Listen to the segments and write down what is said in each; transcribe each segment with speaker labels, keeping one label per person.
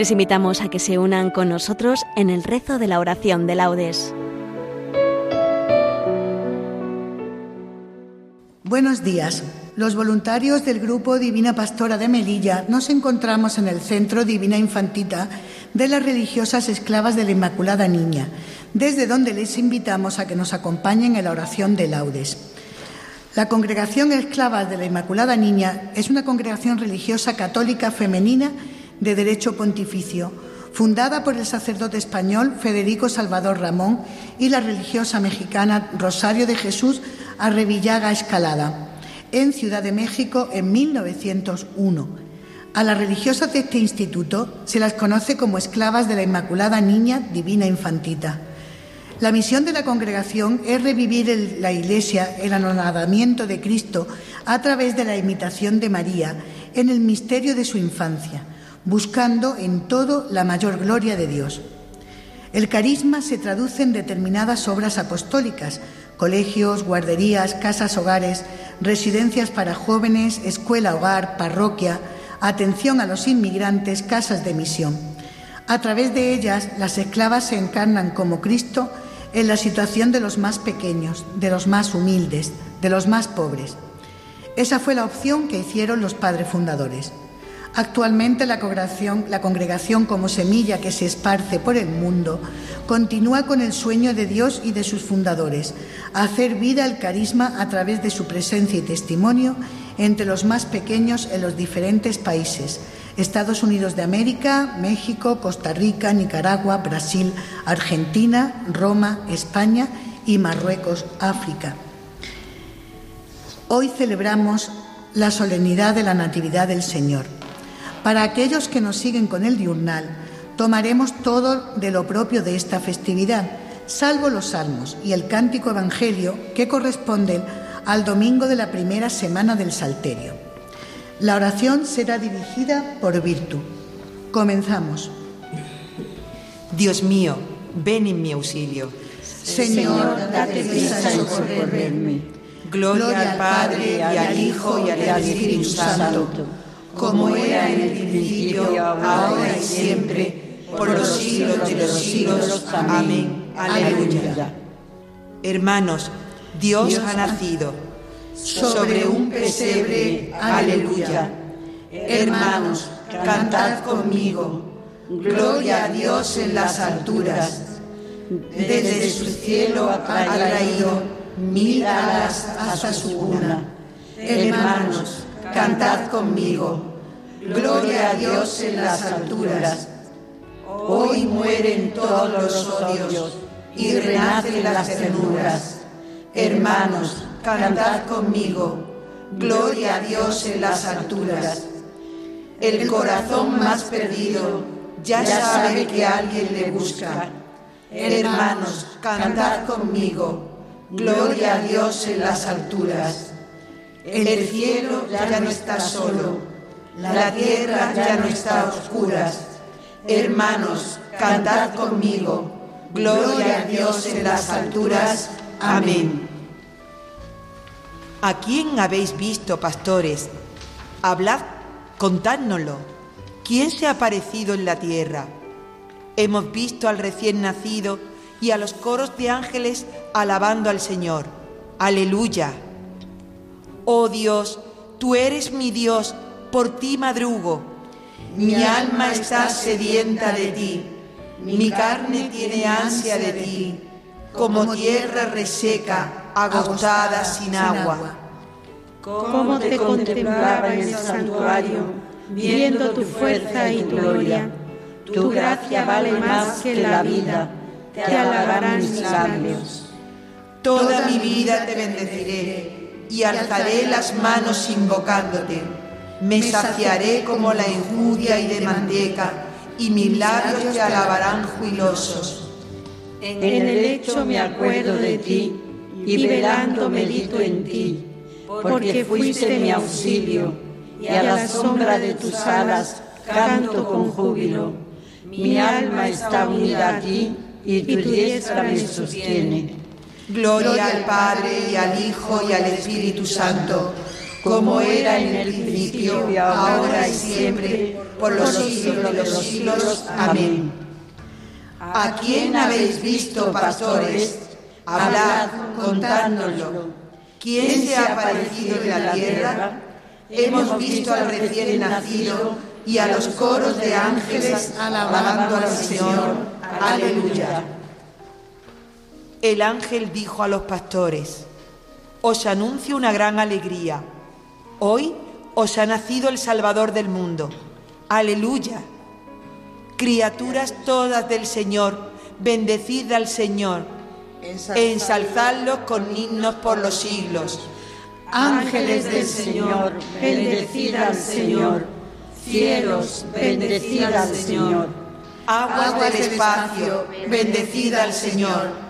Speaker 1: Les invitamos a que se unan con nosotros en el rezo de la oración de laudes.
Speaker 2: Buenos días. Los voluntarios del Grupo Divina Pastora de Melilla nos encontramos en el Centro Divina Infantita de las religiosas esclavas de la Inmaculada Niña, desde donde les invitamos a que nos acompañen en la oración de laudes. La Congregación Esclavas de la Inmaculada Niña es una congregación religiosa católica femenina de derecho pontificio, fundada por el sacerdote español Federico Salvador Ramón y la religiosa mexicana Rosario de Jesús Arrevillaga Escalada, en Ciudad de México en 1901. A las religiosas de este instituto se las conoce como esclavas de la Inmaculada Niña Divina Infantita. La misión de la congregación es revivir la Iglesia, el anonadamiento de Cristo a través de la imitación de María en el misterio de su infancia buscando en todo la mayor gloria de Dios. El carisma se traduce en determinadas obras apostólicas, colegios, guarderías, casas hogares, residencias para jóvenes, escuela hogar, parroquia, atención a los inmigrantes, casas de misión. A través de ellas, las esclavas se encarnan como Cristo en la situación de los más pequeños, de los más humildes, de los más pobres. Esa fue la opción que hicieron los padres fundadores. Actualmente la congregación, la congregación como semilla que se esparce por el mundo continúa con el sueño de Dios y de sus fundadores, hacer vida al carisma a través de su presencia y testimonio entre los más pequeños en los diferentes países, Estados Unidos de América, México, Costa Rica, Nicaragua, Brasil, Argentina, Roma, España y Marruecos, África. Hoy celebramos la solemnidad de la Natividad del Señor. Para aquellos que nos siguen con el diurnal, tomaremos todo de lo propio de esta festividad, salvo los salmos y el cántico evangelio que corresponden al domingo de la primera semana del Salterio. La oración será dirigida por Virtu. Comenzamos.
Speaker 3: Dios mío, ven en mi auxilio.
Speaker 2: Señor, date prisa en socorrerme.
Speaker 3: Gloria al Padre, y al Hijo, y al Espíritu Santo como era en el principio, ahora y siempre, por los siglos de los siglos. Amén. Aleluya. Hermanos, Dios ha nacido sobre un pesebre. Aleluya. Hermanos, cantad conmigo. Gloria a Dios en las alturas. Desde su cielo ha traído mil alas hasta su cuna. Hermanos, cantad conmigo. Gloria a Dios en las alturas. Hoy mueren todos los odios y renacen las ternuras. Hermanos, cantad conmigo. Gloria a Dios en las alturas. El corazón más perdido ya sabe que alguien le busca. Hermanos, cantad conmigo. Gloria a Dios en las alturas. El cielo ya no está solo, la tierra ya no está a oscuras. Hermanos, cantad conmigo. Gloria a Dios en las alturas. Amén. ¿A quién habéis visto, pastores? Hablad, contádnoslo. ¿Quién se ha aparecido en la tierra? Hemos visto al recién nacido y a los coros de ángeles alabando al Señor. Aleluya. Oh Dios, tú eres mi Dios, por ti madrugo. Mi alma está sedienta de ti, mi carne tiene ansia de ti, como tierra reseca, agotada sin agua.
Speaker 4: Cómo te contemplaba en el santuario, viendo tu fuerza y tu gloria. Tu gracia vale más que la vida, te alabarán mis labios.
Speaker 3: Toda mi vida te bendeciré y alzaré las manos invocándote. Me saciaré como la enjudia y de manteca, y mis labios te alabarán jubilosos.
Speaker 4: En el lecho me acuerdo de ti, y velando medito en ti, porque fuiste mi auxilio, y a la sombra de tus alas canto con júbilo. Mi alma está unida a ti, y tu diestra me sostiene.
Speaker 3: Gloria al Padre y al Hijo y al Espíritu Santo,
Speaker 4: como era en el principio, ahora y siempre, por los siglos de los siglos. Amén. ¿A quién habéis visto, pastores? Hablad, contándolo. ¿Quién se ha aparecido en la tierra? Hemos visto al recién nacido y a los coros de ángeles alabando al Señor. Aleluya.
Speaker 3: El ángel dijo a los pastores, os anuncio una gran alegría. Hoy os ha nacido el Salvador del mundo. Aleluya. Criaturas todas del Señor, bendecid al Señor, ensalzadlo con himnos por los siglos.
Speaker 5: Ángeles del Señor, bendecid al Señor. Cielos, bendecid al Señor.
Speaker 3: Aguas del espacio, bendecid al Señor.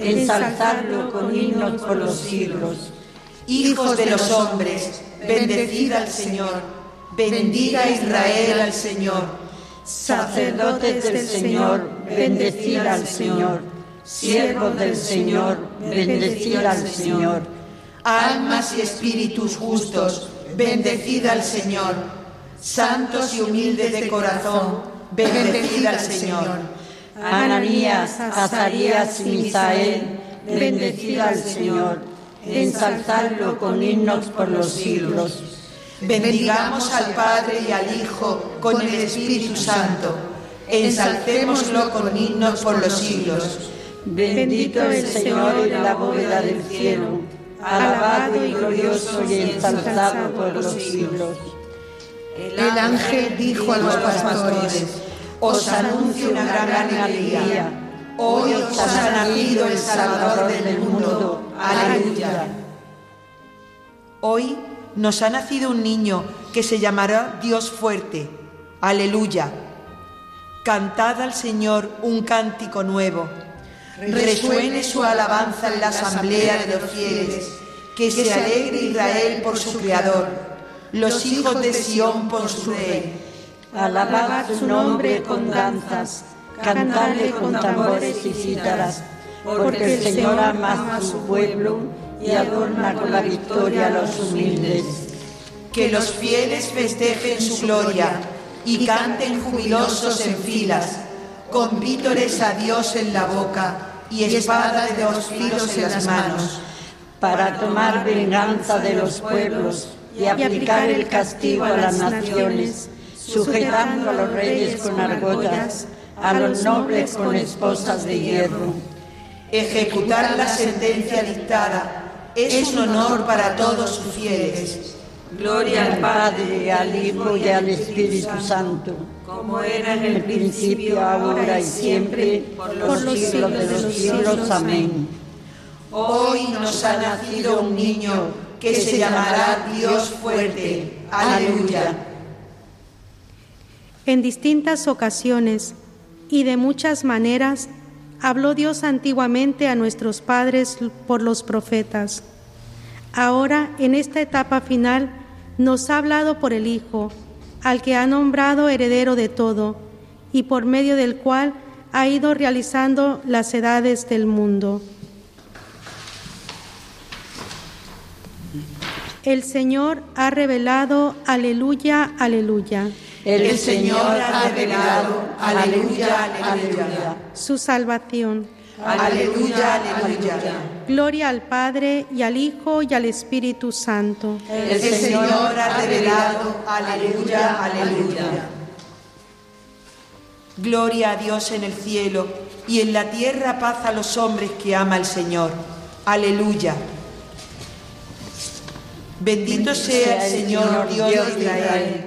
Speaker 5: Ensalzadlo con himnos por los siglos.
Speaker 3: Hijos de los hombres, bendecid al Señor. Bendiga Israel al Señor.
Speaker 5: Sacerdotes del Señor, bendecid al Señor. Siervos del Señor, bendecid al Señor.
Speaker 3: Almas y espíritus justos, bendecid al Señor. Santos y humildes de corazón, bendecid al Señor.
Speaker 5: Ananías, Azarías y Misael, bendecid al Señor. Ensalzadlo con himnos por los siglos.
Speaker 3: Bendigamos al Padre y al Hijo con el Espíritu Santo. Ensalcémoslo con himnos por los siglos.
Speaker 5: Bendito el Señor en la bóveda del cielo, alabado y glorioso y ensalzado por los siglos.
Speaker 2: El ángel dijo a los pastores,
Speaker 3: os anuncio una gran alegría. Hoy os ha nacido el Salvador del mundo. Aleluya. Hoy nos ha nacido un niño que se llamará Dios fuerte. Aleluya. Cantad al Señor un cántico nuevo. Resuene su alabanza en la asamblea de los fieles. Que se alegre Israel por su Creador, los hijos de Sión por su Rey.
Speaker 5: Alabad su nombre con danzas, cantadle con tambores y cítaras, porque el Señor ama a su pueblo y adorna con la victoria a los humildes.
Speaker 3: Que los fieles festejen su gloria y canten jubilosos en filas, con vítores a Dios en la boca y espada de dos filos en las manos,
Speaker 5: para tomar venganza de los pueblos y aplicar el castigo a las naciones, sujetando a los reyes con argollas, a los nobles con esposas de hierro.
Speaker 3: Ejecutar la sentencia dictada es un honor para todos sus fieles.
Speaker 5: Gloria al Padre, al Hijo y al Espíritu Santo, como era en el principio, ahora y siempre, por los, siglos de los siglos. Amén.
Speaker 3: Hoy nos ha nacido un niño que se llamará Dios fuerte. Aleluya.
Speaker 6: En distintas ocasiones y de muchas maneras habló Dios antiguamente a nuestros padres por los profetas. Ahora, en esta etapa final, nos ha hablado por el Hijo, al que ha nombrado heredero de todo, y por medio del cual ha ido realizando las edades del mundo. El Señor ha revelado, aleluya, aleluya.
Speaker 4: El Señor ha revelado, aleluya, aleluya.
Speaker 6: Su salvación.
Speaker 4: Aleluya, aleluya.
Speaker 6: Gloria al Padre y al Hijo y al Espíritu Santo.
Speaker 4: El Señor ha revelado, aleluya, aleluya.
Speaker 3: Gloria a Dios en el cielo y en la tierra paz a los hombres que ama el Señor. Aleluya. Bendito sea el Señor Dios de Israel,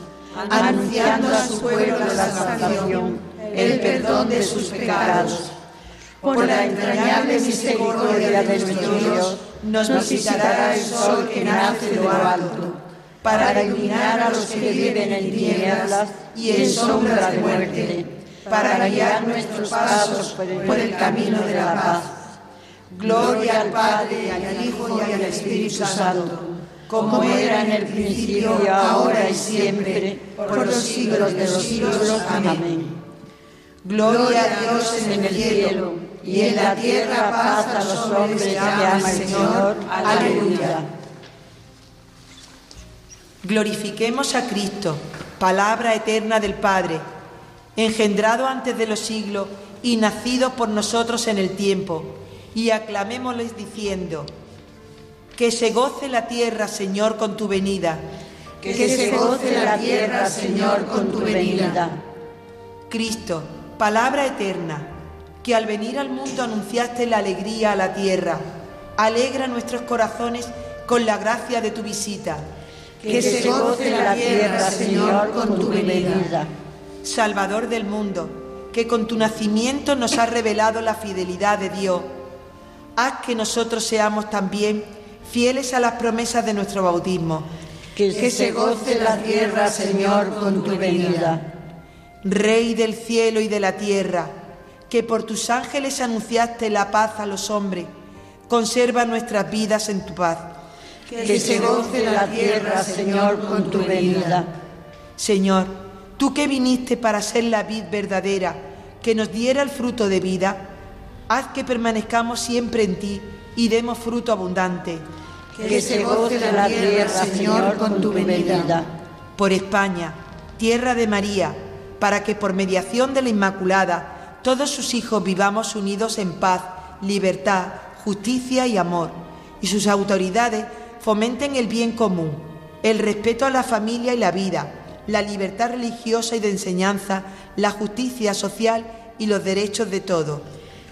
Speaker 3: anunciando a su pueblo la salvación, el perdón de sus pecados. Por la entrañable misericordia de nuestro Dios, nos visitará el sol que nace de lo alto, para iluminar a los que viven en tinieblas y en sombra de muerte, para guiar nuestros pasos por el camino de la paz. Gloria al Padre, al Hijo y al Espíritu Santo, como era en el principio, ahora y siempre, por los siglos de los siglos. Amén. Gloria a Dios en el cielo y en la tierra paz a los hombres que ama el Señor. Aleluya. Glorifiquemos a Cristo, palabra eterna del Padre, engendrado antes de los siglos y nacido por nosotros en el tiempo y aclamémosles diciendo, que se goce la tierra, Señor, con tu venida.
Speaker 4: Que, se goce la tierra, Señor, con tu venida.
Speaker 3: Cristo, palabra eterna, que al venir al mundo anunciaste la alegría a la tierra. Alegra nuestros corazones con la gracia de tu visita.
Speaker 4: Que se goce la tierra, Señor, con tu venida.
Speaker 3: Salvador del mundo, que con tu nacimiento nos has revelado la fidelidad de Dios haz que nosotros seamos también fieles a las promesas de nuestro bautismo.
Speaker 4: Que, se goce la tierra, Señor, con tu venida.
Speaker 3: Rey del cielo y de la tierra, que por tus ángeles anunciaste la paz a los hombres, conserva nuestras vidas en tu paz.
Speaker 4: Que se goce la tierra, Señor, con tu venida.
Speaker 3: Señor, tú que viniste para ser la vid verdadera, que nos diera el fruto de vida, haz que permanezcamos siempre en ti y demos fruto abundante.
Speaker 4: Que se goce la tierra, Señor, con tu venida.
Speaker 3: Por España, tierra de María, para que por mediación de la Inmaculada todos sus hijos vivamos unidos en paz, libertad, justicia y amor, y sus autoridades fomenten el bien común, el respeto a la familia y la vida, la libertad religiosa y de enseñanza, la justicia social y los derechos de todos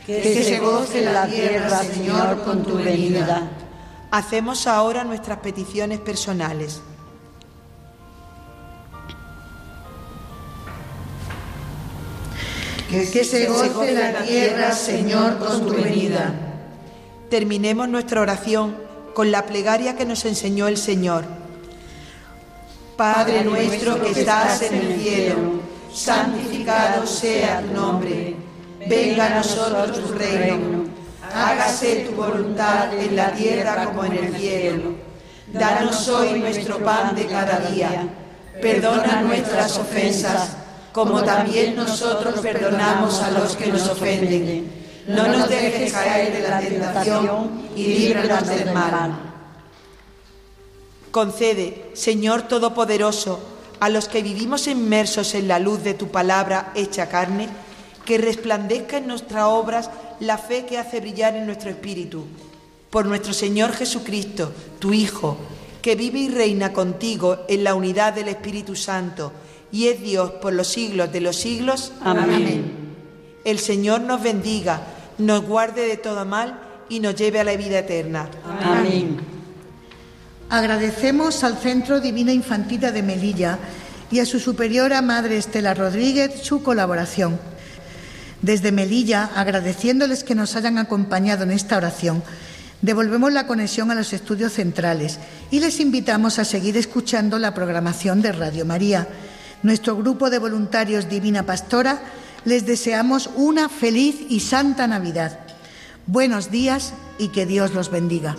Speaker 4: que se goce la tierra, Señor, con tu venida.
Speaker 3: Hacemos ahora nuestras peticiones personales.
Speaker 4: Que se goce la tierra, Señor, con tu venida.
Speaker 3: Terminemos nuestra oración con la plegaria que nos enseñó el Señor. Padre nuestro que estás en el cielo, santificado sea tu nombre venga a nosotros tu reino, hágase tu voluntad en la tierra como en el cielo. Danos hoy nuestro pan de cada día, perdona nuestras ofensas, como también nosotros perdonamos a los que nos ofenden. No nos dejes caer en la tentación y líbranos del mal. Concede, Señor Todopoderoso, a los que vivimos inmersos en la luz de tu palabra hecha carne, que resplandezca en nuestras obras la fe que hace brillar en nuestro espíritu. Por nuestro Señor Jesucristo, tu Hijo, que vive y reina contigo en la unidad del Espíritu Santo, y es Dios por los siglos de los siglos.
Speaker 5: Amén.
Speaker 3: El Señor nos bendiga, nos guarde de todo mal y nos lleve a la vida eterna.
Speaker 5: Amén.
Speaker 2: Agradecemos al Centro Divina Infantita de Melilla y a su superiora Madre Estela Rodríguez su colaboración. Desde Melilla, agradeciéndoles que nos hayan acompañado en esta oración, devolvemos la conexión a los estudios centrales y les invitamos a seguir escuchando la programación de Radio María. Nuestro grupo de voluntarios Divina Pastora les deseamos una feliz y santa Navidad. Buenos días y que Dios los bendiga.